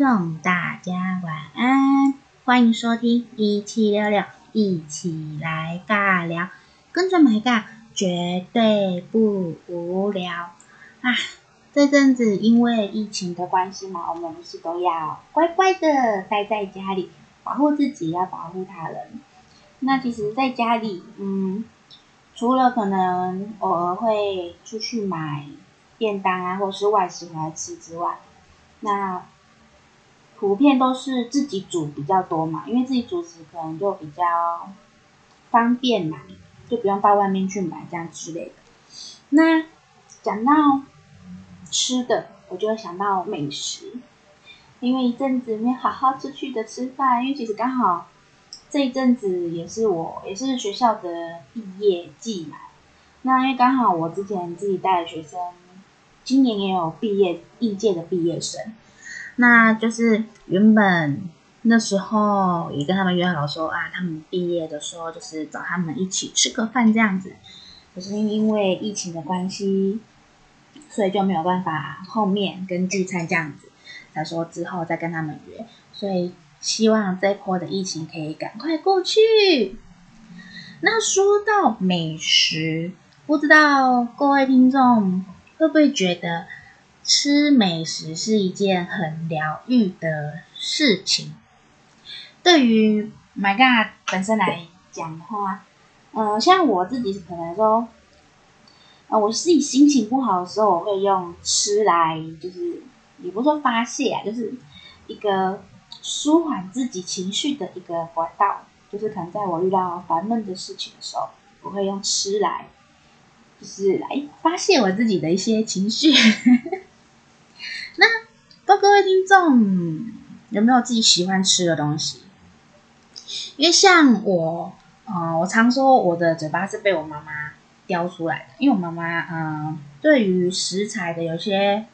各位听众，大家晚安，欢迎收听一七六六，一起来尬聊，跟着买尬，绝对不无聊啊！这阵子因为疫情的关系嘛，我们不是都要乖乖的待在家里，保护自己，要保护他人。那其实在家里，嗯，除了可能偶尔会出去买便当啊，或是外食回来吃之外，那普遍都是自己煮比较多嘛，因为自己煮食可能就比较方便嘛，就不用到外面去买这样之类的。那讲到吃的，我就会想到美食，因为一阵子没有好好出去的吃饭，因为其实刚好这一阵子也是我也是学校的毕业季嘛。那因为刚好我之前自己带的学生。今年也有毕业应届的毕业生，那就是原本那时候也跟他们约好说啊，他们毕业的时候就是找他们一起吃个饭这样子，可是因为疫情的关系，所以就没有办法后面跟聚餐这样子，才说之后再跟他们约，所以希望这波的疫情可以赶快过去。那说到美食，不知道各位听众。会不会觉得吃美食是一件很疗愈的事情？对于 My God 本身来讲的话，呃，像我自己可能说，呃，我自己心情不好的时候，我会用吃来，就是也不说发泄啊，就是一个舒缓自己情绪的一个管道。就是可能在我遇到烦闷的事情的时候，我会用吃来。就是来发泄我自己的一些情绪。道各位听众有没有自己喜欢吃的东西？因为像我，嗯、呃，我常说我的嘴巴是被我妈妈雕出来的。因为我妈妈，嗯、对于食材的有些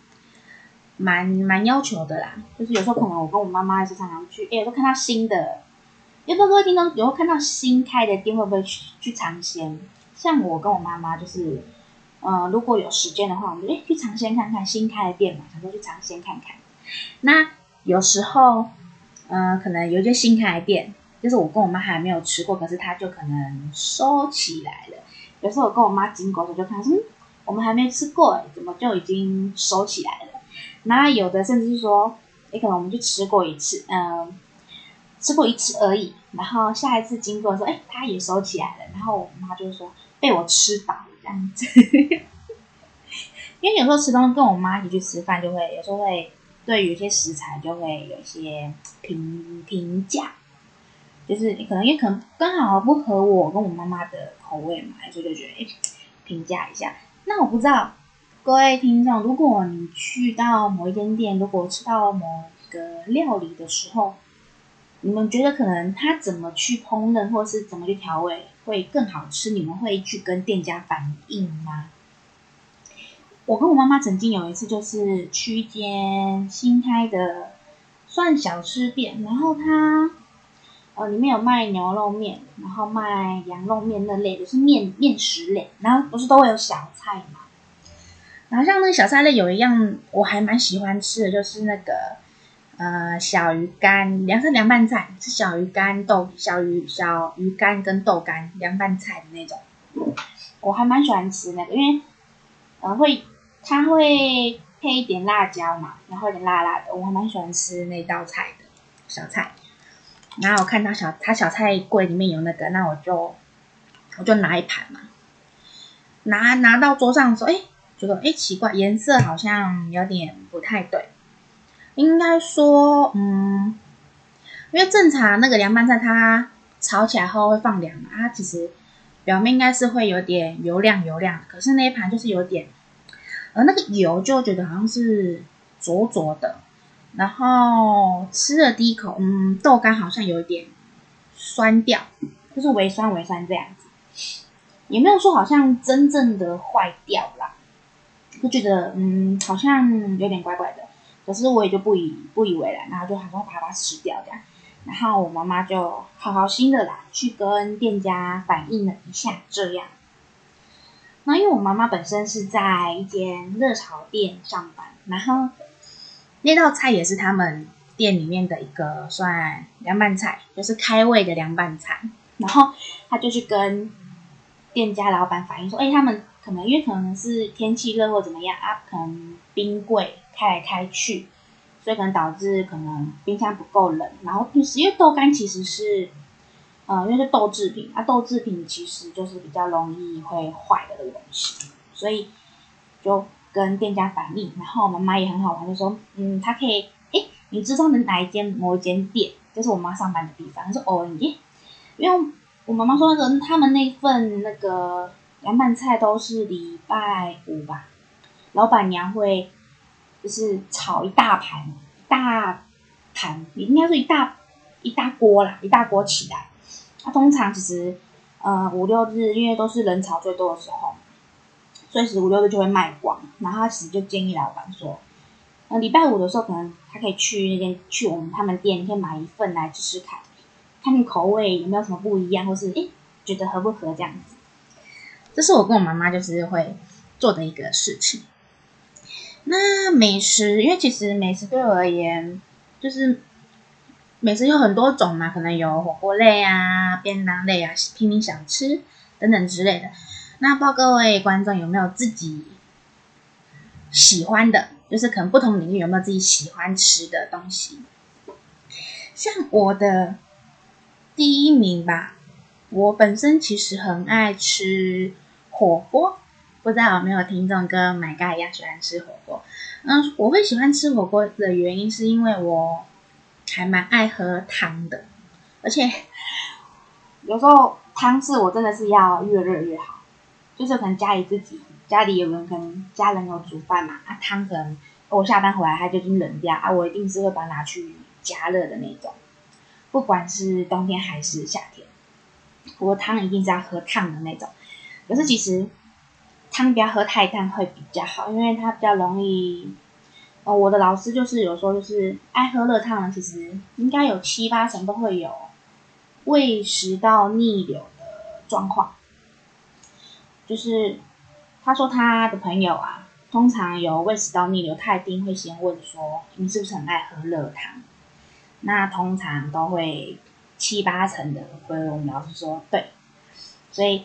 蛮蛮要求的啦。就是有时候可能我跟我妈妈也是常常去，哎，都看到新的，有没有各位听众有时候看到新开的店会不会去去尝鲜？像我跟我妈妈就是，呃，如果有时间的话，我们就诶去尝鲜看看新开的店嘛，想说去尝鲜看看。那有时候，呃，可能有些新开店，就是我跟我妈还没有吃过，可是它就可能收起来了。有时候我跟我妈经过的时就看，嗯，我们还没吃过，怎么就已经收起来了？那有的甚至是说，诶可能我们就吃过一次，嗯、吃过一次而已，然后下一次经过的时候，诶它也收起来了，然后我妈就说。被我吃饱了这样子，因为有时候吃东西跟我妈一起去吃饭，就会有时候会对于一些食材就会有一些评评价，就是你可能因为可能刚好不合我跟我妈妈的口味嘛，所以就觉得评价一下。那我不知道各位听众，如果你去到某一间店，如果吃到某个料理的时候，你们觉得可能他怎么去烹饪，或是怎么去调味？会更好吃，你们会去跟店家反映吗？我跟我妈妈曾经有一次，就是去一间新开的算小吃店，然后它呃里面有卖牛肉面，然后卖羊肉面那类的，是面面食类，然后不是都会有小菜嘛？然后像那个小菜类有一样我还蛮喜欢吃的，就是那个。呃，小鱼干凉是凉拌菜，是小鱼干豆小鱼小鱼干跟豆干凉拌菜的那种，我还蛮喜欢吃那个，因为呃会它会配一点辣椒嘛，然后有点辣辣的，我还蛮喜欢吃那道菜的小菜。然后我看到小他小菜柜里面有那个，那我就我就拿一盘嘛，拿拿到桌上的时候，哎，觉得哎奇怪，颜色好像有点不太对。应该说，嗯，因为正常那个凉拌菜，它炒起来后会放凉嘛，它其实表面应该是会有点油亮油亮，可是那一盘就是有点，而，那个油就觉得好像是浊浊的，然后吃了第一口，嗯，豆干好像有一点酸掉，就是微酸微酸这样子，也没有说好像真正的坏掉啦，就觉得嗯，好像有点怪怪的。可是我也就不以不以为然，然后就好像把它吃掉这样，然后我妈妈就好好心的啦，去跟店家反映了一下这样。那因为我妈妈本身是在一间热炒店上班，然后那道菜也是他们店里面的一个算凉拌菜，就是开胃的凉拌菜。然后他就去跟店家老板反映说：“哎，他们可能因为可能是天气热或怎么样啊，可能冰柜开来开去，所以可能导致可能冰箱不够冷。然后就是因为豆干其实是，呃，因为是豆制品啊，豆制品其实就是比较容易会坏的这个东西，所以就跟店家反映。然后我妈妈也很好玩，就说：嗯，他可以，哎，你知道的哪一间某一间店，就是我妈上班的地方。他说：哦，耶。”因为我妈妈说那个他们那份那个凉拌菜都是礼拜五吧，老板娘会就是炒一大盘，大盘，应该是一大一大锅啦，一大锅起来。他、通常其实呃五六日，因为都是人潮最多的时候，所以十五六日就会卖光。然后他其实就建议老板说，呃礼拜五的时候可能他可以去那边去我们他们店，可以买一份来吃吃看。看你口味有没有什么不一样，或是诶觉得合不合这样子，这是我跟我妈妈就是会做的一个事情。那美食，因为其实美食对我而言，就是美食有很多种嘛，可能有火锅类啊、便当类啊、平民小吃等等之类的。那不知道各位观众有没有自己喜欢的，就是可能不同领域有没有自己喜欢吃的东西？像我的。第一名吧，我本身其实很爱吃火锅，不知道有没有听众跟买嘎一样喜欢吃火锅？嗯，我会喜欢吃火锅的原因是因为我还蛮爱喝汤的，而且有时候汤是我真的是要越热越好，就是可能家里自己家里有人可能家人有煮饭嘛，啊汤可能我下班回来它就已经冷掉啊，我一定是会把它拿去加热的那种。不管是冬天还是夏天，不过汤一定是要喝烫的那种。可是其实汤不要喝太烫会比较好，因为它比较容易。哦，我的老师就是有说，就是爱喝热汤，其实应该有七八成都会有胃食道逆流的状况。就是他说他的朋友啊，通常有胃食道逆流，他一定会先问说，你是不是很爱喝热汤？那通常都会七八成的，所以我们老师说对，所以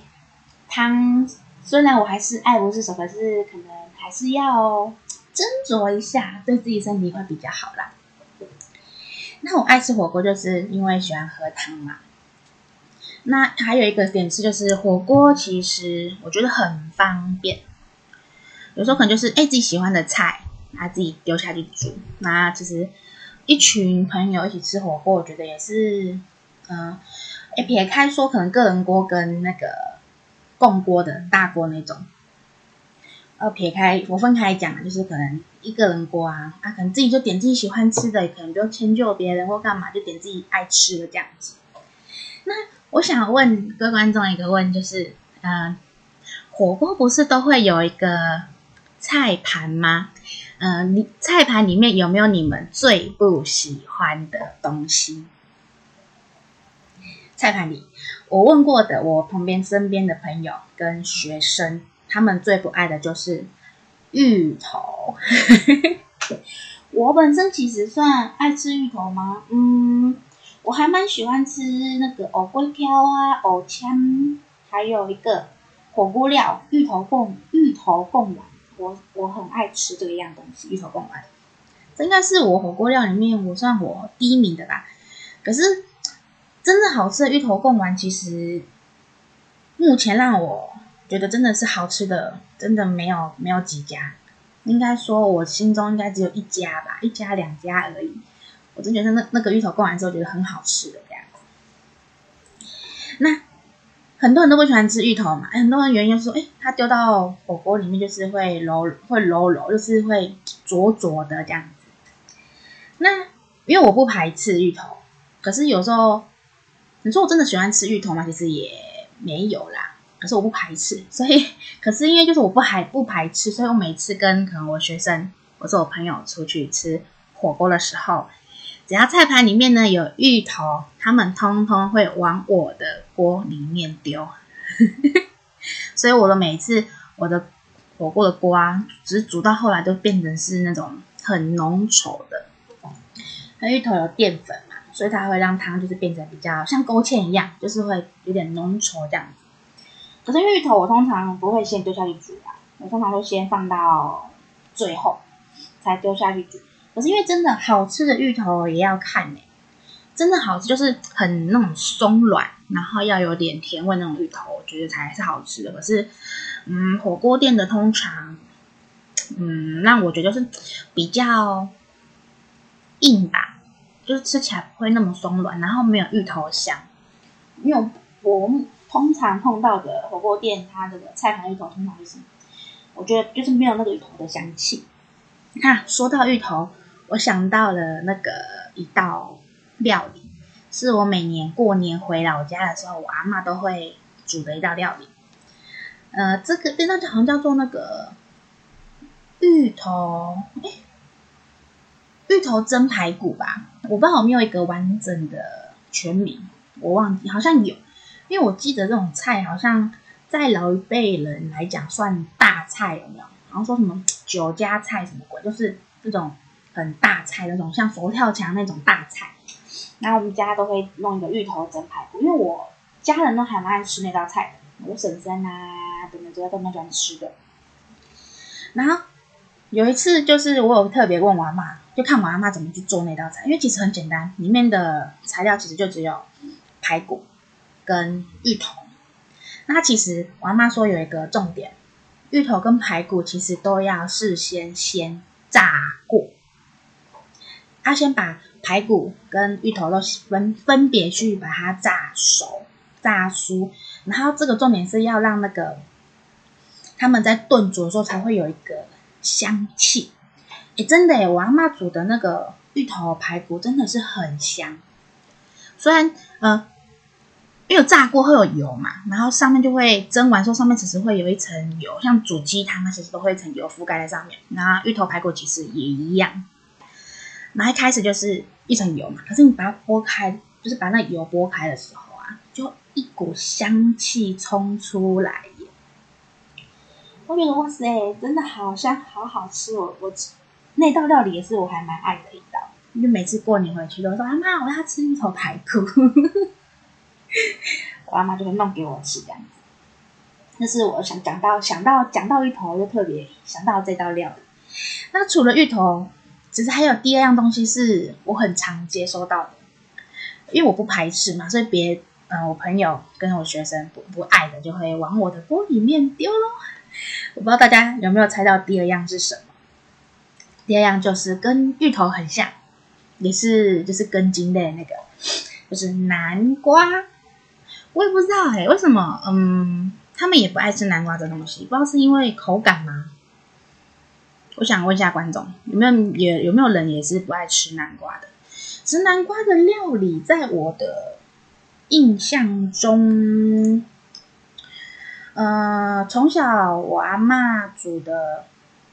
汤虽然我还是爱不释手，可是可能还是要斟酌一下，对自己身体会比较好啦。那我爱吃火锅，就是因为喜欢喝汤嘛。那还有一个点是，就是火锅其实我觉得很方便，有时候可能就是哎自己喜欢的菜，他自己丢下去煮，那其实。一群朋友一起吃火锅，我觉得也是，嗯、呃，撇开说可能个人锅跟那个共锅的大锅那种，呃，撇开我分开讲，就是可能一个人锅啊，啊，可能自己就点自己喜欢吃的，可能不用迁就别人或干嘛，就点自己爱吃的这样子。那我想问各位观众一个问，就是，嗯、呃，火锅不是都会有一个菜盘吗？嗯、你菜盘里面有没有你们最不喜欢的东西？菜盘里，我问过的，我旁边身边的朋友跟学生，他们最不爱的就是芋头。我本身其实算爱吃芋头吗？嗯，我还蛮喜欢吃那个藕粿条啊、藕签，还有一个火锅料芋头贡芋头贡丸。我我很爱吃这个样东西，芋头贡丸，这应该是我火锅料里面我算我第一名的吧。可是真正好吃的芋头贡丸，其实目前让我觉得真的是好吃的，真的没有没有几家。应该说我心中应该只有一家吧，一家两家而已。我真觉得那那个芋头贡丸之后觉得很好吃的这样。那。很多人都不喜欢吃芋头嘛，很多人原因是说，哎，它丢到火锅里面就是会柔，会柔柔，就是会灼灼的这样子。那因为我不排斥芋头，可是有时候你说我真的喜欢吃芋头吗？其实也没有啦。可是我不排斥，所以可是因为就是我不排不排斥，所以我每次跟可能我学生或者我朋友出去吃火锅的时候。只要菜盘里面呢有芋头，他们通通会往我的锅里面丢，所以我的每次我的火锅的锅啊，只是煮到后来都变成是那种很浓稠的。那芋头有淀粉嘛，所以它会让汤就是变成比较像勾芡一样，就是会有点浓稠这样子。可是芋头我通常不会先丢下去煮啊，我通常都先放到最后才丢下去煮。可是因为真的好吃的芋头也要看呢、真的好吃就是很那种松软，然后要有点甜味那种芋头，我觉得才是好吃的。可是，嗯，火锅店的通常，嗯，那我觉得就是比较硬吧，就是吃起来不会那么松软，然后没有芋头香。因为我通常碰到的火锅店，它这个菜盘芋头通常就是，我觉得就是没有那个芋头的香气。看、说到芋头。我想到了那个一道料理，是我每年过年回老家的时候，我阿嬷都会煮的一道料理。呃，这个那道好像叫做那个芋头，哎，芋头蒸排骨吧？我不知道有没有一个完整的全名，我忘记，好像有，因为我记得这种菜好像在老一辈人来讲算大菜，有没有？好像说什么酒家菜什么鬼，就是这种。很大菜那种，像佛跳墙那种大菜，然后我们家都会弄一个芋头蒸排骨，因为我家人都还蛮爱吃那道菜的，我婶婶啊等等这些都蛮喜欢吃的。然后有一次就是我有特别问我阿嬷，就看我阿妈怎么去做那道菜，因为其实很简单，里面的材料其实就只有排骨跟芋头。那其实我阿嬷说有一个重点，芋头跟排骨其实都要事先先炸过。他先把排骨跟芋头都分分别去把它炸熟、炸酥，然后这个重点是要让那个他们在炖煮的时候才会有一个香气。诶，真的诶，我阿嬷煮的那个芋头排骨真的是很香。虽然呃，因为炸过会有油嘛，然后上面就会蒸完之后上面其实会有一层油，像煮鸡汤那其实都会一层油覆盖在上面。然后芋头排骨其实也一样。然后一开始就是一层油嘛，可是你把它剥开，就是把那油剥开的时候啊，就一股香气冲出来耶！我觉得哇塞，真的好香，好好吃哦！我那道料理也是我还蛮爱的一道，因为每次过年回去都说阿妈，我要吃芋头排骨，我阿妈就会弄给我吃这样子。那是我想讲到想到讲到芋头，就特别想到这道料理。那除了芋头。其实还有第二样东西是我很常接收到的，因为我不排斥嘛，所以别嗯、我朋友跟我学生不不爱的就会往我的锅里面丢喽。我不知道大家有没有猜到第二样是什么？第二样就是跟芋头很像，也是就是根茎类那个，就是南瓜。我也不知道哎、欸，为什么嗯，他们也不爱吃南瓜这东西，不知道是因为口感吗？我想问一下观众，有没有也有没有人也是不爱吃南瓜的？吃南瓜的料理，在我的印象中，呃，从小我阿妈煮的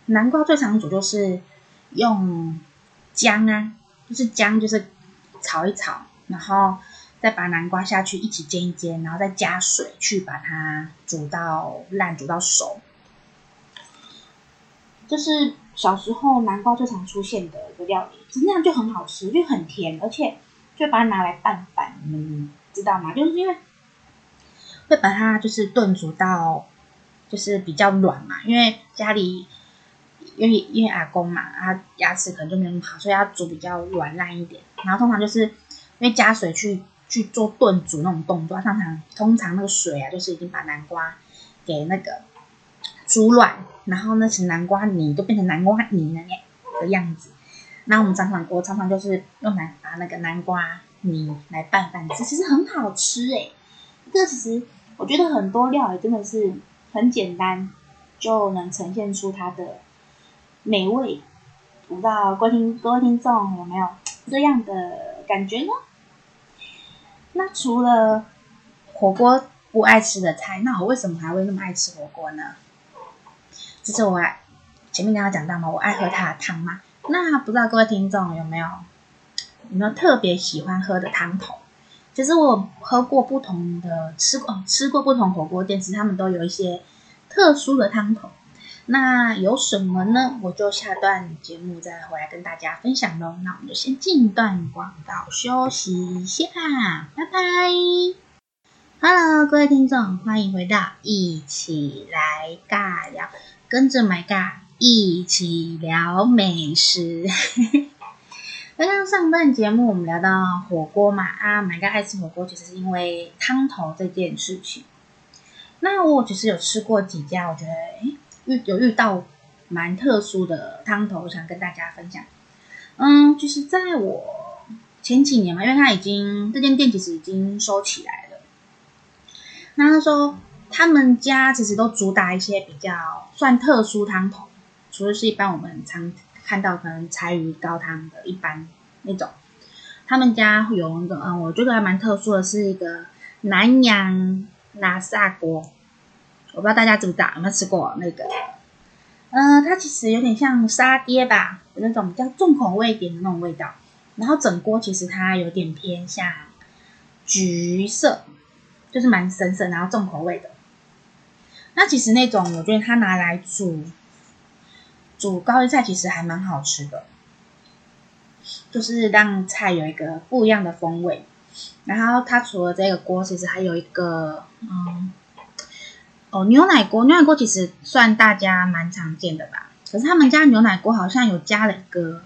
南瓜最常煮就是用姜啊，就是姜，就是炒一炒，然后再把南瓜下去一起煎一煎，然后再加水去把它煮到烂，煮到熟。就是小时候南瓜最常出现的一个料理，那样就很好吃，就很甜，而且就把它拿来拌饭，你们知道吗？就是因为会把它就是炖煮到就是比较软嘛，因为家里因为因为阿公嘛，他牙齿可能就没有那么好，所以要煮比较软烂一点。然后通常就是因为加水去去做炖煮那种动作，通常通常那个水啊，就是已经把南瓜给那个。煮软，然后那些南瓜泥都变成南瓜泥的那个样子。那我们常常我常常就是用来把那个南瓜泥来拌饭吃，其实很好吃诶。这其实我觉得很多料理真的是很简单就能呈现出它的美味。不知道各位听各位听众有没有这样的感觉呢？那除了火锅不爱吃的菜，那我为什么还会那么爱吃火锅呢？其实我前面刚刚讲到嘛，我爱喝它的汤嘛。那不知道各位听众有没有有没有特别喜欢喝的汤头？其实我喝过不同的吃过吃过不同火锅店，其实他们都有一些特殊的汤头。那有什么呢？我就下段节目再回来跟大家分享喽。那我们就先进一段广告休息一下，拜拜。Hello，各位听众，欢迎回到一起来尬聊，跟着 My 尬一起聊美食。刚 刚上段节目我们聊到火锅嘛，啊，My 尬爱吃火锅，其实是因为汤头这件事情。那我其实有吃过几家，我觉得诶遇有遇到蛮特殊的汤头，想跟大家分享。嗯，就是在我前几年嘛，因为他已经这间店其实已经收起来了。那他说他们家其实都主打一些比较算特殊汤头，除了是一般我们常看到可能柴鱼高汤的一般那种，他们家会有那个嗯，我觉得还蛮特殊的是一个南洋拉萨锅。我不知道大家知不知道，有没有吃过那个？呃，它其实有点像沙爹吧，有那种比较重口味一点的那种味道。然后整锅其实它有点偏向橘色，就是蛮深色，然后重口味的。那其实那种我觉得它拿来煮煮高丽菜，其实还蛮好吃的，就是让菜有一个不一样的风味。然后它除了这个锅，其实还有一个嗯。哦，牛奶锅，牛奶锅其实算大家蛮常见的吧。可是他们家牛奶锅好像有加了一个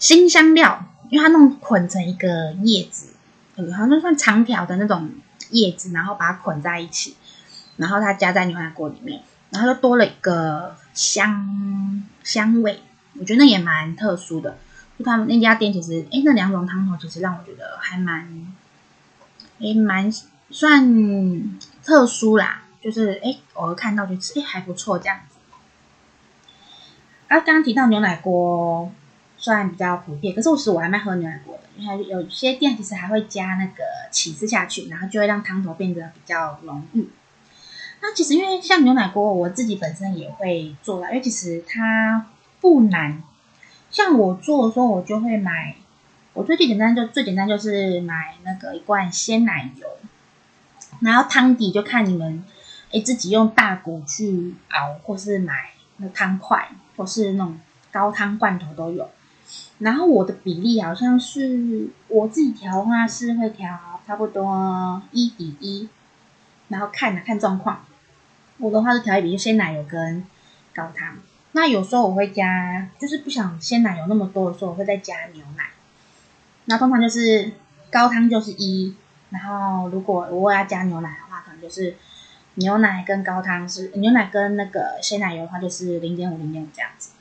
新香料，因为它弄捆成一个叶子，好像算长条的那种叶子，然后把它捆在一起，然后它加在牛奶锅里面，然后就多了一个香香味。我觉得那也蛮特殊的。就他们那家店其实，哎，那两种汤头其实让我觉得还蛮，哎，蛮算特殊啦。就是哎，偶尔看到就吃，哎，还不错这样子。啊，刚刚提到牛奶锅，算比较普遍，可是我其实我还蛮喝牛奶锅的，因为有些店其实还会加那个起司下去，然后就会让汤头变得比较浓郁。那其实因为像牛奶锅，我自己本身也会做啦，因为其实它不难。像我做的时候，我就会买，我最最简单就最简单就是买那个一罐鲜奶油，然后汤底就看你们。哎，自己用大骨去熬，或是买那汤块，或是那种高汤罐头都有。然后我的比例好像是我自己调的话是会调差不多一比一，然后看啊看状况。我的话是调一比一，鲜奶油跟高汤。那有时候我会加，就是不想鲜奶油那么多的时候，我会再加牛奶。那通常就是高汤就是一，然后如果我要加牛奶的话，可能就是。牛奶跟高汤是牛奶跟那个鲜奶油的话，就是零点五零点五这样子，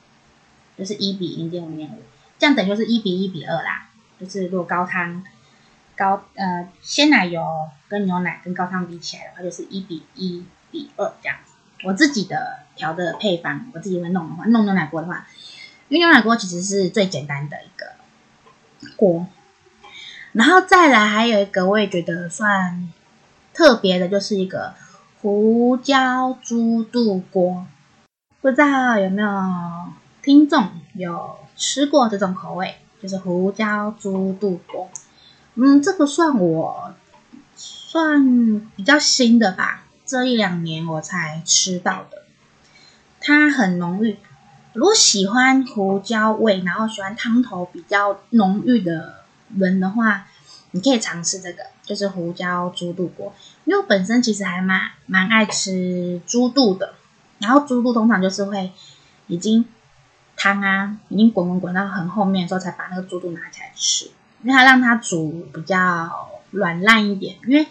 就是一比零点五零点五，这样等于就是一比一比二啦。就是如果高汤高呃鲜奶油跟牛奶跟高汤比起来的话，就是一比一比二这样子。我自己的调的配方，我自己会弄的话，弄牛奶锅的话，因为牛奶锅其实是最简单的一个锅，然后再来还有一个我也觉得算特别的，就是一个。胡椒猪肚锅，不知道有没有听众有吃过这种口味，就是胡椒猪肚锅。嗯，这个算我算比较新的吧，这一两年我才吃到的。它很浓郁，如果喜欢胡椒味，然后喜欢汤头比较浓郁的人的话，你可以尝试这个，就是胡椒猪肚锅。因为本身其实还蛮蛮爱吃猪肚的，然后猪肚通常就是会已经汤啊已经滚滚滚到很后面的时候，才把那个猪肚拿起来吃，因为它让它煮比较软烂一点。因为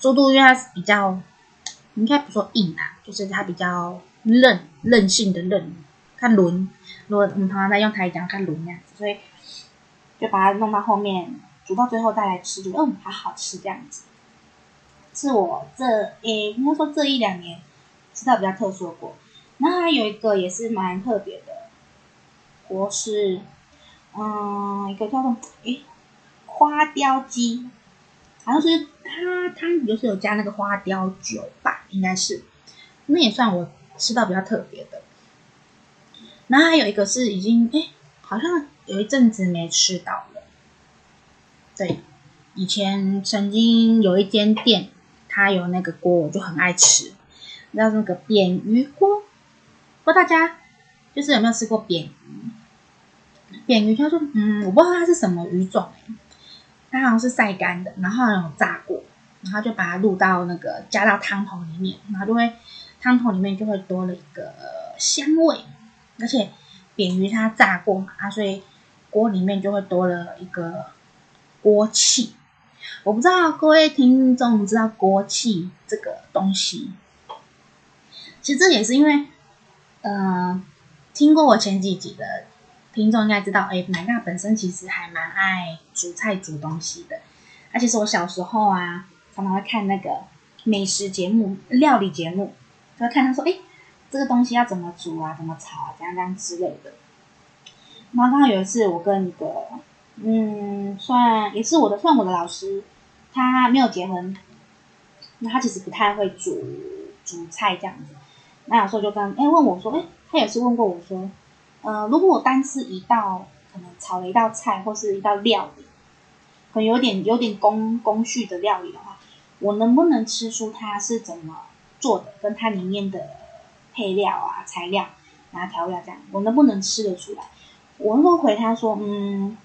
猪肚因为它是比较应该不说硬啊，就是它比较韧韧性的韧，看轮。如果我们通常在用台语讲看轮那样子，所以就把它弄到后面煮到最后再来吃，就嗯还好吃这样子。是我这诶，应该说这一两年吃到比较特殊的锅，然后还有一个也是蛮特别的我是，嗯，一个叫做诶花雕鸡，好像是它它就是有加那个花雕酒吧，应该是，那也算我吃到比较特别的。然后还有一个是已经诶，好像有一阵子没吃到了，对，以前曾经有一间店。它有那个锅，我就很爱吃，那那个扁鱼锅，不知道大家就是有没有吃过扁鱼？扁鱼他说，嗯，我不知道它是什么鱼种，它好像是晒干的，然后有炸过，然后就把它入到那个加到汤头里面，然后就会汤头里面就会多了一个香味，而且扁鱼它炸过嘛，啊，所以锅里面就会多了一个锅气。我不知道各位听众知道锅气这个东西。其实这也是因为，呃，听过我前几集的听众应该知道，哎，奶奶本身其实还蛮爱煮菜煮东西的。而且是我小时候啊，常常会看那个美食节目、料理节目，就会看他说，哎，这个东西要怎么煮啊，怎么炒啊，怎样怎样之类的。然后刚好有一次，我跟一个，嗯，算也是我的，算我的老师，他没有结婚，那他其实不太会煮煮菜这样子。那有时候就跟哎问我说，哎，他也是问过我说，呃，如果我单吃一道，可能炒了一道菜或是一道料理，可能有点有点工工序的料理的话，我能不能吃出它是怎么做的，跟它里面的配料啊、材料、然后调料这样，我能不能吃得出来？我会回他说，嗯，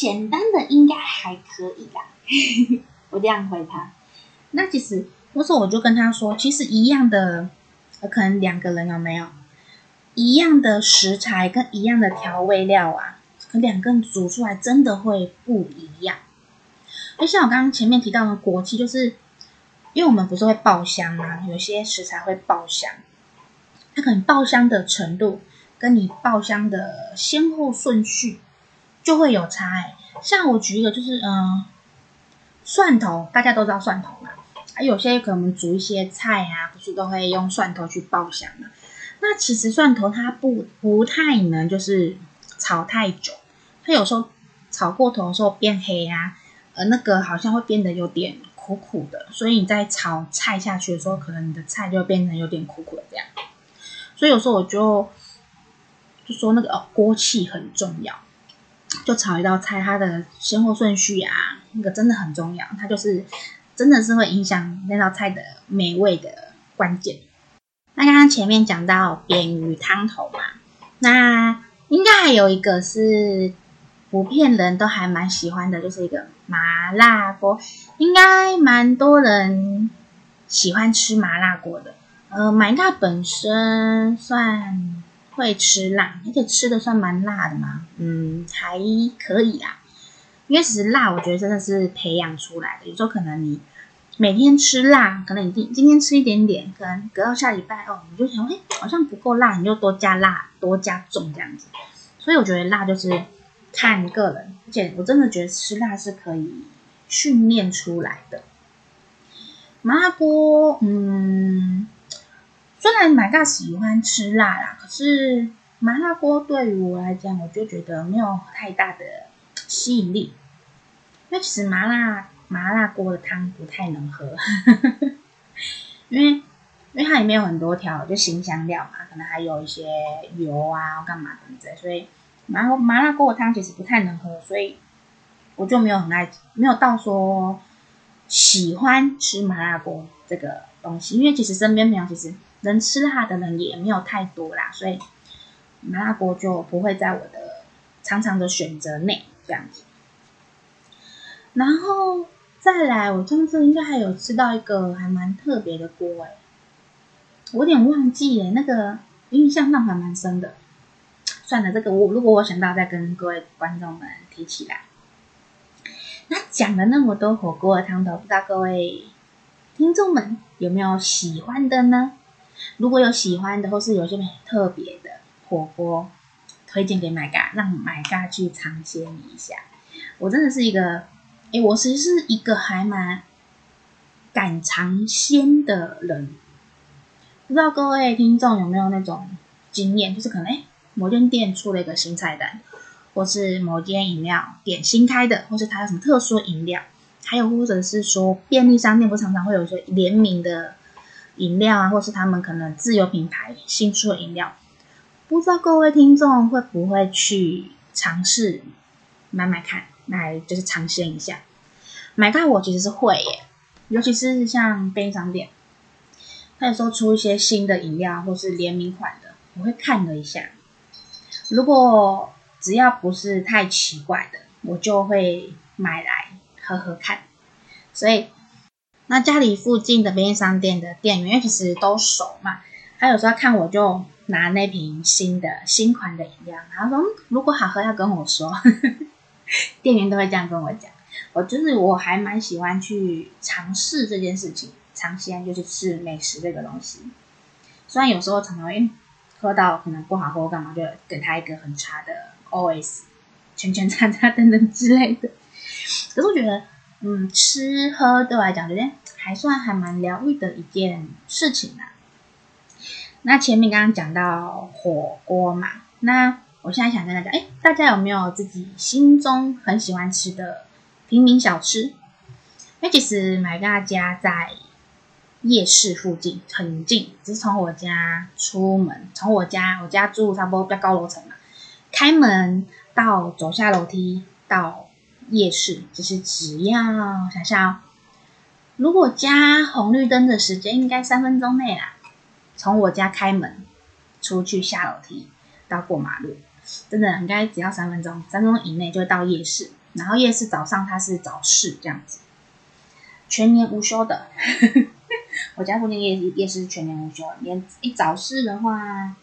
简单的应该还可以啦。我这样回他。那其实那时候我就跟他说，其实一样的。可能两个人有没有一样的食材跟一样的调味料啊？可两个人煮出来真的会不一样。就像我刚刚前面提到的国气，就是因为我们不是会爆香吗？有些食材会爆香，它可能爆香的程度跟你爆香的先后顺序就会有差欸。像我举一个，就是嗯，蒜头，大家都知道蒜头嘛。有些可能煮一些菜啊，不是都会用蒜头去爆香嘛？那其实蒜头它不不太能就是炒太久，它有时候炒过头的时候变黑啊，呃，那个好像会变得有点苦苦的，所以你在炒菜下去的时候，可能你的菜就会变成有点苦苦的这样。所以有时候我就就说那个哦，锅气很重要，就炒一道菜，它的先后顺序啊，那个真的很重要，它就是。真的是会影响那道菜的美味的关键。那刚刚前面讲到扁鱼汤头嘛，那应该还有一个是普遍人都还蛮喜欢的，就是一个麻辣锅。应该蛮多人喜欢吃麻辣锅的。呃，马嘎本身算会吃辣，而且吃的算蛮辣的嘛。嗯，还可以啊。因为其实辣，我觉得真的是培养出来的。有时候可能你每天吃辣，可能你今今天吃一点点，可能隔到下礼拜哦，你就想，哎，好像不够辣，你就多加辣，多加重这样子。所以我觉得辣就是看个人，而且我真的觉得吃辣是可以训练出来的。麻辣锅，嗯，虽然蛮大喜欢吃辣啦，可是麻辣锅对于我来讲，我就觉得没有太大的吸引力。因为其实麻辣麻辣锅的汤不太能喝，因为因为它里面有很多条就辛香料嘛，可能还有一些油啊干嘛等等，所以麻辣麻辣锅的汤其实不太能喝，所以我就没有很爱，没有到说喜欢吃麻辣锅这个东西。因为其实身边朋友其实能吃辣的人也没有太多啦，所以麻辣锅就不会在我的常常的选择内这样子。然后再来，我上次应该还有吃到一个还蛮特别的锅诶，我有点忘记诶，那个印象那还蛮深的。算了，这个我如果我想到再跟各位观众们提起来。那讲了那么多火锅的汤头，不知道各位听众们有没有喜欢的呢？如果有喜欢的，或是有些特别的火锅，推荐给买家，让买家去尝鲜一下。我真的是一个。哎，我其实是一个还蛮敢尝鲜的人，不知道各位听众有没有那种经验，就是可能哎，某间店出了一个新菜单，或是某间饮料店新开的，或是它有什么特殊饮料，还有或者是说便利商店不常常会有一些联名的饮料啊，或是他们可能自有品牌新出的饮料，不知道各位听众会不会去尝试买买看？来就是尝鲜一下，买咖我其实是会耶，尤其是像便利商店，他有时候出一些新的饮料或是联名款的，我会看了一下。如果只要不是太奇怪的，我就会买来喝喝看。所以，那家里附近的便利商店的店员，因为其实都熟嘛，他有时候看我就拿那瓶新的新款的饮料，然后说、如果好喝要跟我说。店员都会这样跟我讲。我就是我还蛮喜欢去尝试这件事情，尝鲜就是吃美食这个东西。虽然有时候常常会喝到可能不好喝，干嘛就给他一个很差的 OS，圈圈叉叉等等之类的。可是我觉得，嗯，吃喝对我来讲，觉得还算还蛮疗愈的一件事情啊。那前面刚刚讲到火锅嘛，那我现在想跟大家，哎，大家有没有自己心中很喜欢吃的？平民小吃，因为其实买大家在夜市附近很近，只是从我家出门，从我家我家住差不多比较高楼层嘛，开门到走下楼梯到夜市，就是只要想想，如果加红绿灯的时间，应该三分钟内啦。从我家开门出去下楼梯到过马路，真的应该只要三分钟，三分钟以内就到夜市。然后夜市早上它是早市这样子，全年无休的。我家附近夜夜市全年无休，连一早市的话，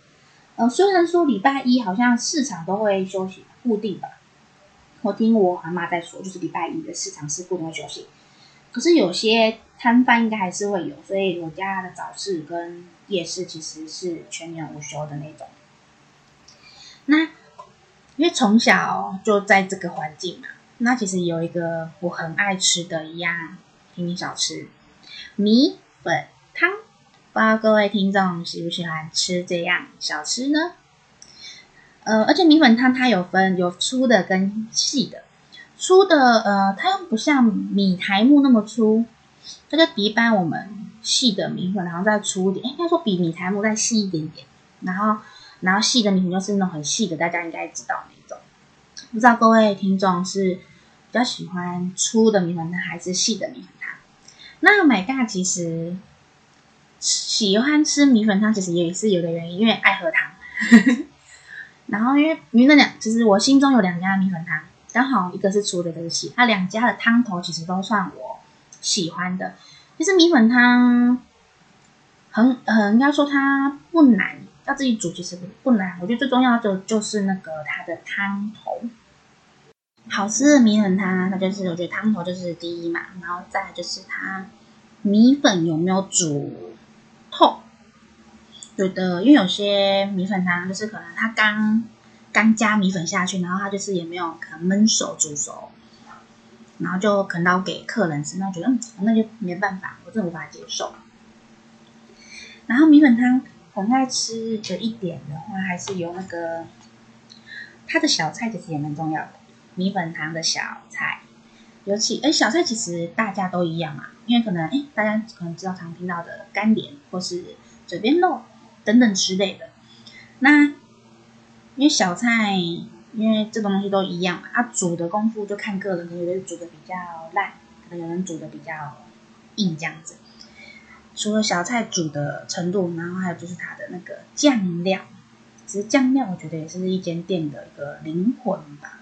呃，虽然说礼拜一好像市场都会休息固定吧，我听我阿妈在说，就是礼拜一的市场是不能休息，可是有些摊贩应该还是会有，所以我家的早市跟夜市其实是全年无休的那种。那因为从小就在这个环境嘛。那其实有一个我很爱吃的一样平民小吃，米粉汤，不知道各位听众喜不喜欢吃这样小吃呢？呃，而且米粉汤它有分有粗的跟细的，粗的呃，它又不像米苔目那么粗，它就比一般我们细的米粉然后再粗一点，应该说比米苔目再细一点点，然后然后细的米粉就是那种很细的，大家应该知道那种。不知道各位听众是比较喜欢粗的米粉汤还是细的米粉汤？那买大其实喜欢吃米粉汤，其实也是有个原因，因为爱喝汤。然后因为因为那两，其实我心中有两家米粉汤，刚好一个是粗的，一个是细。它两家的汤头其实都算我喜欢的。其实米粉汤很 很应该说它不难。要自己煮其实不不难，我觉得最重要的就是那个它的汤头。好吃的米粉汤，它就是我觉得汤头就是第一嘛，然后再就是它米粉有没有煮。有的，因为有些米粉汤就是可能它刚刚加米粉下去，然后它就是也没有可能焖熟煮熟，然后就可能要给客人吃，那觉得，那就没办法，我真的无法接受。然后米粉汤。很爱吃的一点的话，还是有那个它的小菜，其实也蛮重要的。米粉汤的小菜，尤其哎，小菜其实大家都一样嘛，因为可能哎，大家可能知道常听到的干莲或是嘴边肉等等之类的。那因为小菜，因为这东西都一样嘛，它煮的功夫就看个人，有的煮的比较烂，可能有人煮的比较硬，这样子。除了小菜煮的程度，然后还有就是它的那个酱料，其实酱料我觉得也是一间店的一个灵魂吧。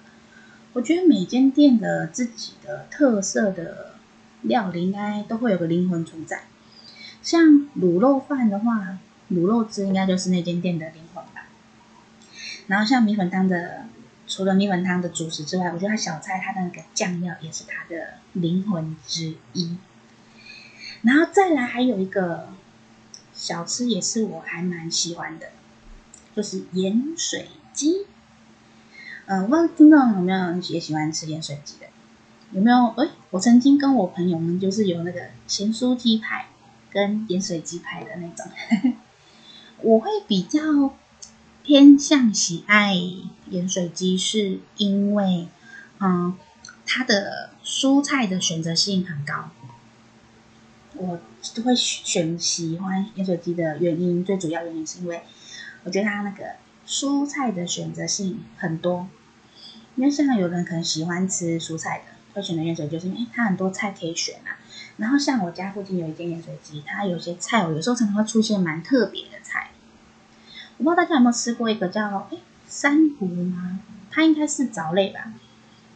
我觉得每间店的自己的特色的料理应该都会有个灵魂存在。像卤肉饭的话，卤肉汁应该就是那间店的灵魂吧。然后像米粉汤的，除了米粉汤的主食之外，我觉得它小菜它的那个酱料也是它的灵魂之一。然后再来还有一个小吃，也是我还蛮喜欢的，就是盐水鸡。嗯、呃，不知道听众有没有也喜欢吃盐水鸡的？有没有？哎，我曾经跟我朋友们就是有那个咸酥鸡排跟盐水鸡排的那种。我会比较偏向喜爱盐水鸡，是因为嗯，它的蔬菜的选择性很高。我都会选喜欢盐水鸡的原因，最主要原因是因为我觉得它那个蔬菜的选择性很多。因为像有人可能喜欢吃蔬菜的，会选择盐水鸡，就是因为它很多菜可以选啊。然后像我家附近有一间盐水鸡，它有些菜，我有时候常常会出现蛮特别的菜。我不知道大家有没有吃过一个叫诶珊瑚吗？它应该是藻类吧。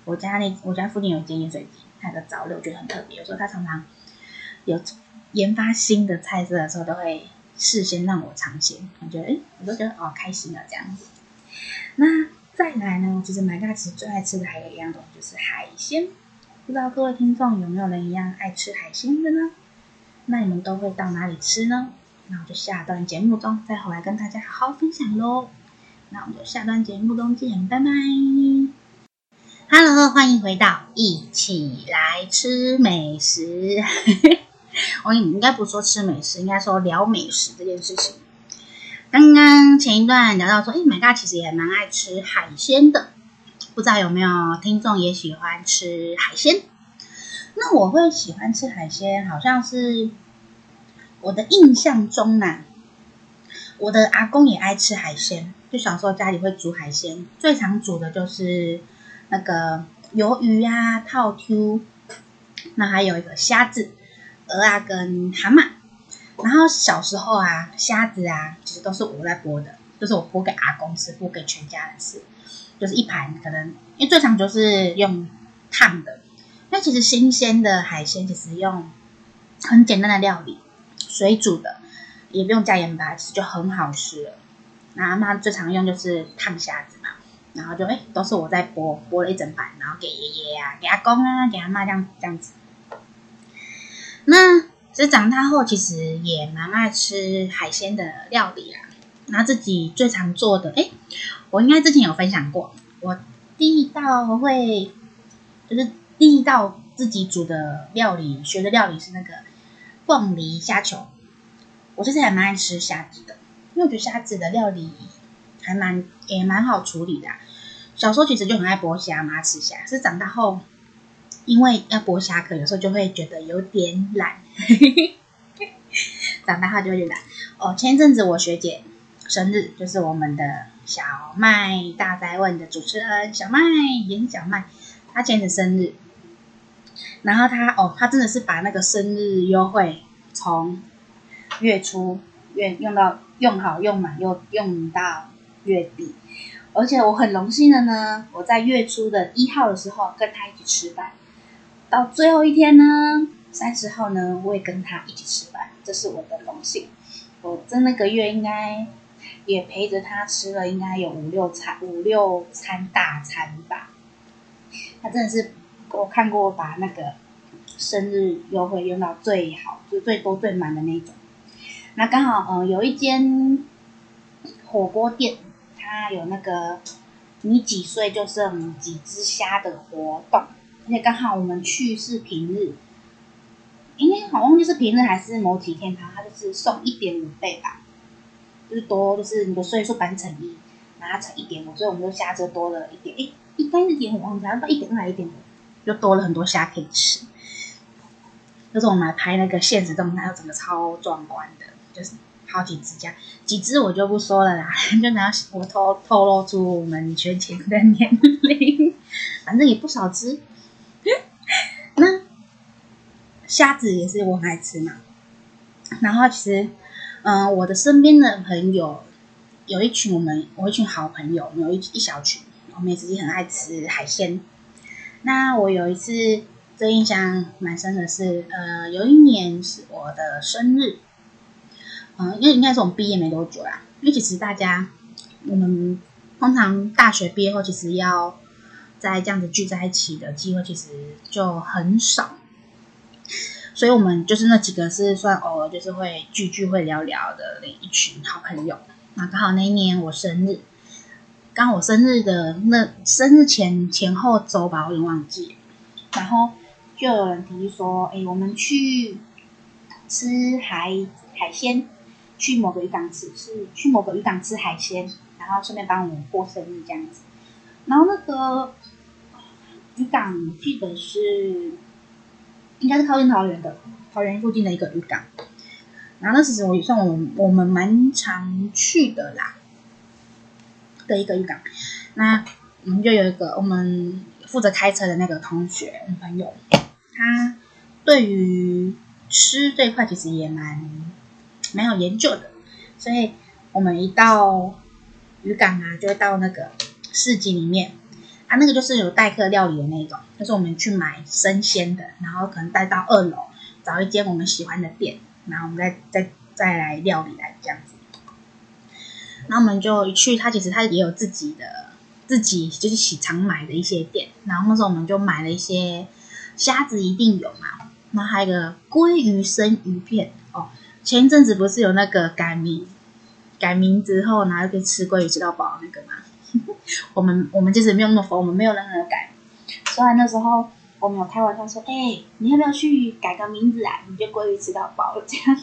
我家那我家附近有一间盐水鸡，它的藻类我觉得很特别。有时候它常常有研发新的菜色的时候，都会事先让我尝鲜。我觉诶，我都觉得好开心啊，这样子。那再来呢，其实买大其实最爱吃的还有一样东西，就是海鲜。不知道各位听众有没有人一样爱吃海鲜的呢？那你们都会到哪里吃呢？那我就下段节目中再回来跟大家好好分享喽。那我们就下段节目中见，拜拜。Hello，欢迎回到一起来吃美食。我应该不说吃美食，应该说聊美食这件事情。刚刚前一段聊到说，哎，My God，其实也蛮爱吃海鲜的。不知道有没有听众也喜欢吃海鲜？那我会喜欢吃海鲜，好像是我的印象中呢。我的阿公也爱吃海鲜，就小时候家里会煮海鲜，最常煮的就是那个鱿鱼啊、套 Q，那还有一个虾子、鹅啊跟蛤蟆。然后小时候啊，虾子啊，其实都是我在剥的，就是我剥给阿公吃，剥给全家人吃。就是一盘，可能因为最常就是用烫的。那其实新鲜的海鲜，其实用很简单的料理，水煮的，也不用加盐巴，其实就很好吃了。那阿妈最常用就是烫虾子嘛，然后就哎，都是我在剥，剥了一整盘，然后给爷爷啊，给阿公啊，给阿妈这样这样子。那其实长大后，其实也蛮爱吃海鲜的料理啊。那自己最常做的，哎。我应该之前有分享过，我第一道会就是第一道自己煮的料理，学的料理是那个凤梨虾球。我其实还蛮爱吃虾子的，因为我觉得虾子的料理还蛮也蛮好处理的。小时候其实就很爱剥虾嘛，吃虾。是长大后，因为要剥虾壳，有时候就会觉得有点懒。长大后就会懒。哦，前一阵子我学姐生日，就是我们的。小麦大哉问的主持人小麦也是小麦，他前天的生日，然后他哦，他真的是把那个生日优惠从月初用用到用好用满，又用到月底，而且我很荣幸的呢，我在月初的一号的时候跟他一起吃饭，到最后一天呢，三十号呢，我也跟他一起吃饭，这是我的荣幸，我在那个月应该。也陪着他吃了，应该有五六餐，五六餐大餐吧。他真的是我看过把那个生日优惠用到最好，就最多最满的那种。那刚好，嗯、呃，有一间火锅店，它有那个你几岁就剩几只虾的活动，而且刚好我们去是平日，应该好像就是平日还是某几天，它它就是送一点五倍吧。就是多，就是你的岁数版乘一，然后乘一点五，所以我们就虾子多了一点，诶，一般一点五，忘记了，到一点二还一点五，就多了很多虾可以吃。就是我们来拍那个现实动态，又整个超壮观的，就是好几只虾，几只我就不说了啦，就拿我透透露出我们全勤的年龄，反正也不少只。那虾子也是我很爱吃嘛，然后其实。嗯，我的身边的朋友有一群我们，我一群好朋友，有一一小群，我们也自己很爱吃海鲜。那我有一次最印象蛮深的是，呃，有一年是我的生日，嗯，因为应该是我们毕业没多久啦。因为其实大家我们通常大学毕业后，其实要在这样子聚在一起的机会，其实就很少。所以我们就是那几个是算偶尔就是会聚聚会聊聊的那一群好朋友。那刚好那一年我生日，刚好我生日的那生日前前后周吧，我有点忘记。然后就有人提议说：“哎，我们去吃海海鲜，去某个渔港吃，是去某个渔港吃海鲜，然后顺便帮我过生日这样子。”然后那个渔港记得是。应该是靠近桃园的，桃园附近的一个渔港。然后那其实我也算我我们蛮常去的啦，的一个渔港。那我们就有一个我们负责开车的那个同学朋友，他对于吃这一块其实也蛮蛮有研究的，所以我们一到渔港啊，就会到那个市集里面啊，那个就是有代客料理的那种，就是我们去买生鲜的，然后可能带到二楼，找一间我们喜欢的店，然后我们再再再来料理来这样子。那我们就一去，他其实他也有自己的，自己就是喜常买的一些店。然后那时候我们就买了一些虾子，一定有嘛。那还有一个鲑鱼生鱼片哦。前一阵子不是有那个改名，改名之后然后可以吃鲑鱼吃到饱那个嘛？我们我们其实没有那么疯，我们没有任何改。虽然那时候我们有开玩笑说，哎、你要不要去改个名字啊？你就鲑鱼吃到饱这样，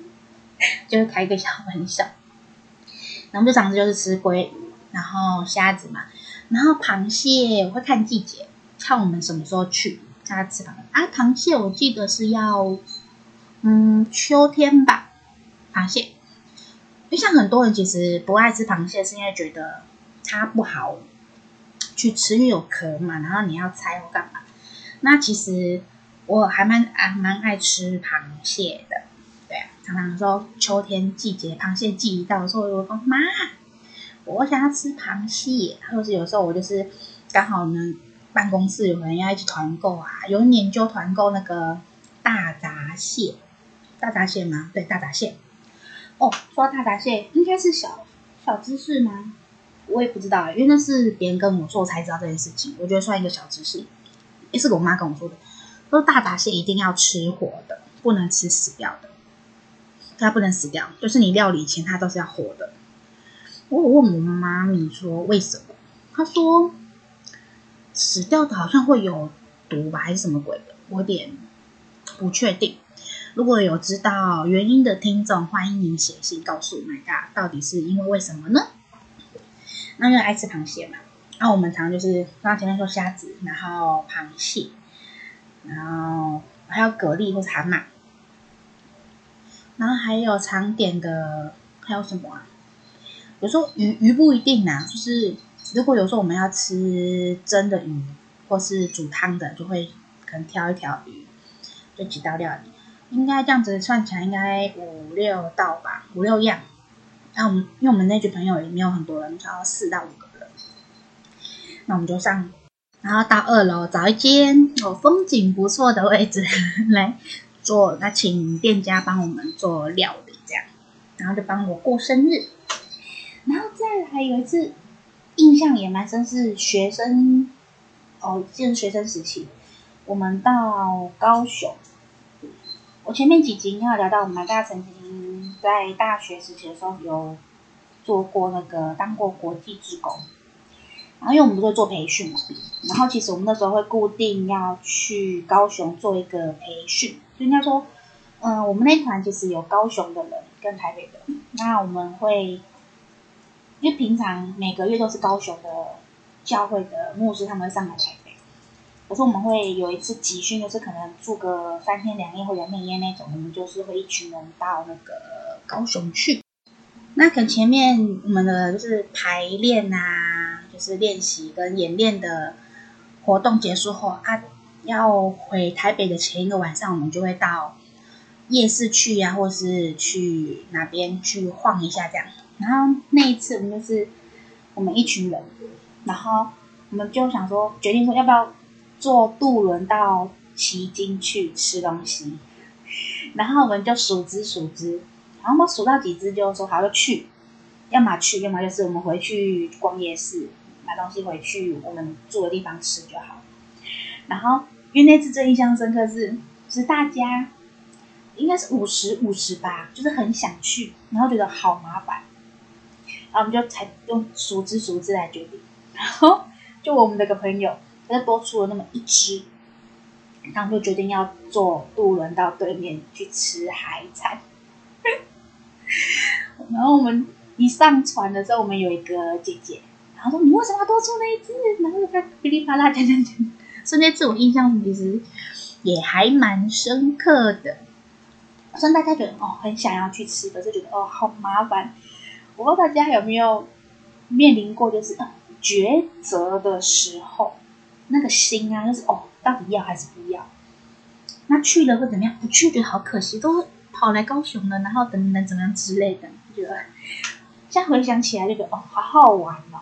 就是开一个小玩笑。然后就常常就是吃鲑鱼，然后虾子嘛，然后螃蟹我会看季节，看我们什么时候去，大家吃螃蟹啊。螃蟹我记得是要，嗯，秋天吧，螃蟹。就像很多人其实不爱吃螃蟹，是因为觉得它不好去吃，因为有壳嘛，然后你要拆或干嘛。那其实我还蛮啊蛮爱吃螃蟹。常常说秋天季节螃蟹季一到的时候，我就说妈，我想要吃螃蟹。或者是有时候我就是刚好呢，办公室有人要一起团购啊，有一年就团购那个大闸蟹，大闸蟹吗？对，大闸蟹。哦，说大闸蟹，应该是小小知识吗？我也不知道，因为那是别人跟我说我才知道这件事情。我觉得算一个小知识，也是我妈跟我说的，说大闸蟹一定要吃活的，不能吃死掉的。它不能死掉，就是你料理前它都是要活的。我有问我妈咪说为什么，她说死掉的好像会有毒吧，还是什么鬼的，我有点不确定。如果有知道原因的听众，欢迎您写信告诉我，My God，到底是因为为什么呢？那因为爱吃螃蟹嘛，那我们常就是刚刚前面说虾子，然后螃蟹，然后还有蛤蜊或是蛤蟆。然后还有常点的，还有什么啊？有时候鱼鱼不一定啊，就是如果有时候我们要吃蒸的鱼，或是煮汤的，就会可能挑一条鱼，就几道料理，应该这样子算起来应该五六道吧，五六样。那我们因为我们那群朋友也没有很多人，只要四到五个人，那我们就上，然后到二楼找一间哦风景不错的位置 来。做，那请店家帮我们做料理，这样，然后就帮我过生日，然后再来有一次印象也蛮深，是学生哦，就是学生时期，我们到高雄，我前面几集应该有聊到，我们大家曾经在大学时期的时候有做过那个当过国际志工。然后因为我们不是做培训嘛，然后其实我们那时候会固定要去高雄做一个培训，就应该说，嗯、我们那团其实有高雄的人跟台北的，那我们会，因为平常每个月都是高雄的教会的牧师他们会上来台北，可是我们会有一次集训，就是可能住个三天两夜或两天一夜那种，我们就是会一群人到那个高雄去，那可前面我们的就是排练啊。就是练习跟演练的活动结束后啊，要回台北的前一个晚上，我们就会到夜市去呀、啊，或是去哪边去晃一下这样。然后那一次我们就是我们一群人，然后我们就想说，决定说要不要坐渡轮到旗津去吃东西。然后我们就数只数只，然后我数到几只就说好就去，要么去，要么就是我们回去逛夜市。买东西回去，我们住的地方吃就好。然后，因为那次最印象深刻是，是大家应该是五十五十吧，就是很想去，然后觉得好麻烦，然后我们就才用数只数只来决定。然后，就我们那个朋友，他就多出了那么一只，然后就决定要坐渡轮到对面去吃海产。然后我们一上船的时候，我们有一个姐姐。然后说，你为什么要多出那一只？然后他噼里啪啦讲讲讲，所以那次我印象其实也还蛮深刻的。虽然大家觉得哦很想要去吃，可是觉得哦好麻烦。我不知道大家有没有面临过，就是、呃、抉择的时候，那个心啊，就是哦到底要还是不要？那去了会怎么样？不去觉得好可惜，都跑来高雄了，然后等等怎么样之类的，觉得现在回想起来就觉得哦，好好玩哦。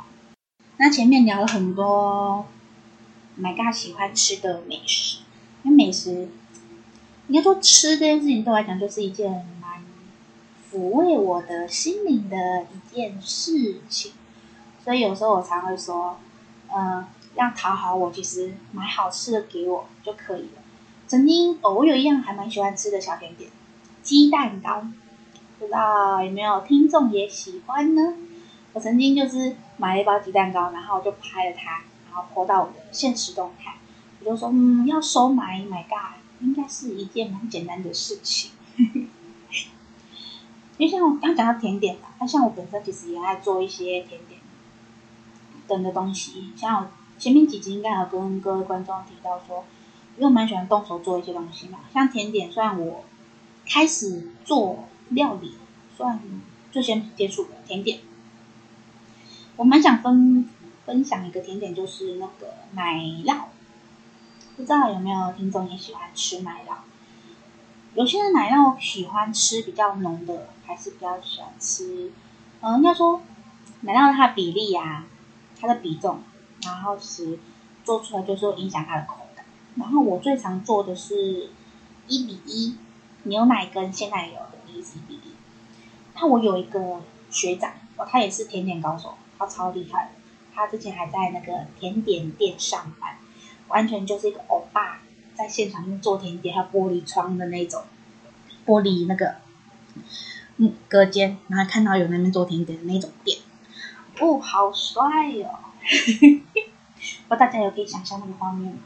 那前面聊了很多，My God 喜欢吃的美食，因为美食，应该说吃这件事情对我来讲就是一件蛮抚慰我的心灵的一件事情，所以有时候我常会说，嗯、呃，要讨好我，其实买好吃的给我就可以了。曾经，我有一样还蛮喜欢吃的小甜点，鸡蛋糕，不知道有没有听众也喜欢呢？我曾经就是买了一包鸡蛋糕，然后我就拍了它，后 po 到我的现实动态。我就说，嗯，要收买买嘎，应该是一件蛮简单的事情。因为像我刚讲到甜点吧，那像我本身其实也爱做一些甜点等的东西。像我前面几集应该有跟各位观众提到说。因为我蛮喜欢动手做一些东西嘛，像甜点，算我开始做料理，算最先接触的甜点。我蛮想分分享一个甜点，就是那个奶酪。不知道有没有听众也喜欢吃奶酪？有些人奶酪喜欢吃比较浓的，还是比较喜欢吃？嗯，应该说奶酪它的比例啊，它的比重，然后是做出来就是会影响它的口感。然后我最常做的是一比一牛奶跟鲜奶油的一比一。那我有一个学长，哦，他也是甜点高手，他超厉害的。他之前还在那个甜点店上班，完全就是一个欧巴，在现场做甜点，还有玻璃窗的那种玻璃那个嗯隔间，然后看到有那边做甜点的那种店，哦，好帅哟、哦！不知道大家有可以想象那个画面吗？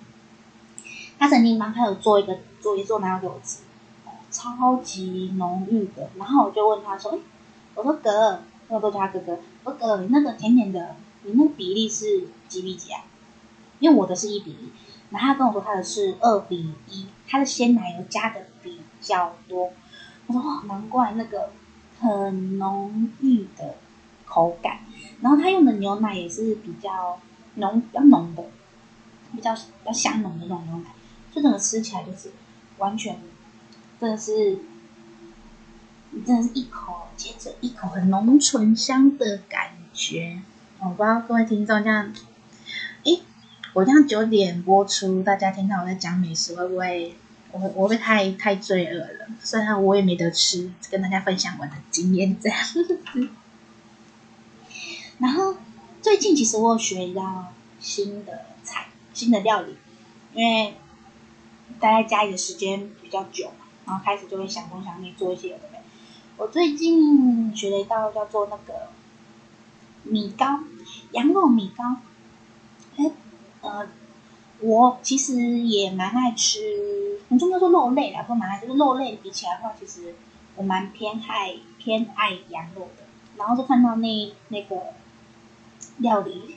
他曾经帮他有做一个做一做奶酪给我吃，超级浓郁的。然后我就问他说：“哎，我说哥，我都叫他哥哥，我说哥，那个甜点的，那个比例是几比几啊？因为我的是一比一，然后他跟我说他的是二比一，他的鲜奶油加的比较多。我说哇，难怪那个很浓郁的口感。然后他用的牛奶也是比较浓、比较浓的，比较比较香浓的那种牛奶。”就整个吃起来就是完全，真的是，真的是一口接着一口很浓醇香的感觉。我不知道各位听众这样，诶，我这样九点播出，大家听到我在讲美食，会不会我我会不会太太罪恶了？虽然我也没得吃，跟大家分享我的经验这样。然后最近其实我有学到新的菜，新的料理，因为。待在家里的时间比较久嘛，然后开始就会想东想西做一些。我最近学了一道叫做那个米糕，羊肉米糕。哎，呃，我其实也蛮爱吃，很重要说肉类啦，不蛮爱，就是肉类比起来的话，其实我蛮偏爱偏爱羊肉的。然后就看到那那个料理，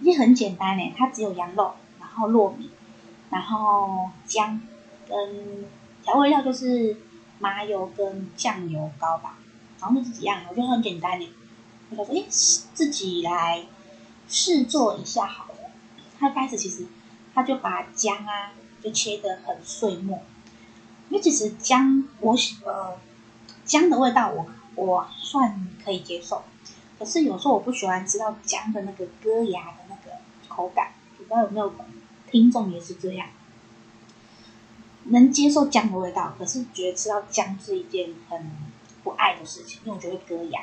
也很简单诶，它只有羊肉，然后糯米。然后姜跟调味料就是麻油跟酱油膏吧，然后就这几样，我觉得很简单的。我就说，哎，自己来试做一下好了。他开始其实他就把姜啊就切得很碎末，因为其实姜我呃姜的味道我我算可以接受，可是有时候我不喜欢吃到姜的那个割牙的那个口感，不知道有没有？听众也是这样，能接受姜的味道，可是觉得吃到姜是一件很不爱的事情，因为我觉得割牙。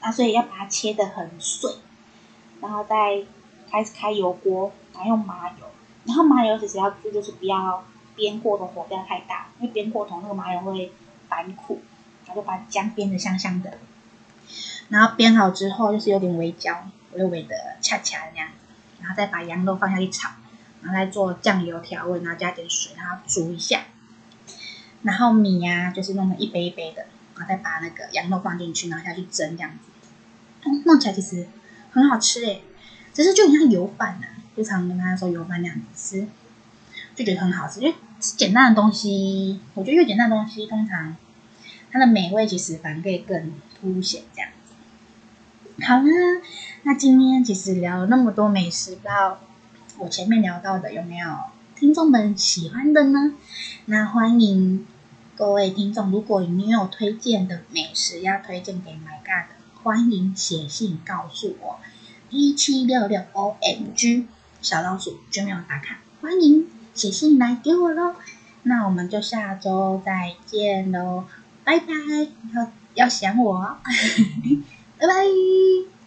那所以要把它切得很碎，然后再开始开油锅，然后用麻油，然后麻油其实要注意就是不要煸过头，火不要太大，因为煸过头那个麻油会反苦。然后就把姜煸的香香的，然后煸好之后就是有点微焦，微微的恰恰那样。然后再把羊肉放下去炒，然后再做酱油调味，然后加点水，然后煮一下。然后米呀、就是弄成一杯一杯的，然后再把那个羊肉放进去，然后下去蒸这样子。弄起来其实很好吃诶，只是就很像油饭啊，就常跟大家说油饭那样子吃，就觉得很好吃。因为简单的东西，我觉得越简单的东西，通常它的美味其实反而可以更凸显这样子。好啦。那今天其实聊了那么多美食，不知道我前面聊到的有没有听众们喜欢的呢？那欢迎各位听众，如果你有推荐的美食要推荐给 My God 的，欢迎写信告诉我。一七六六 O M G 小老鼠就没有打卡，欢迎写信来给我喽。那我们就下周再见喽，拜拜！要要想我，拜拜。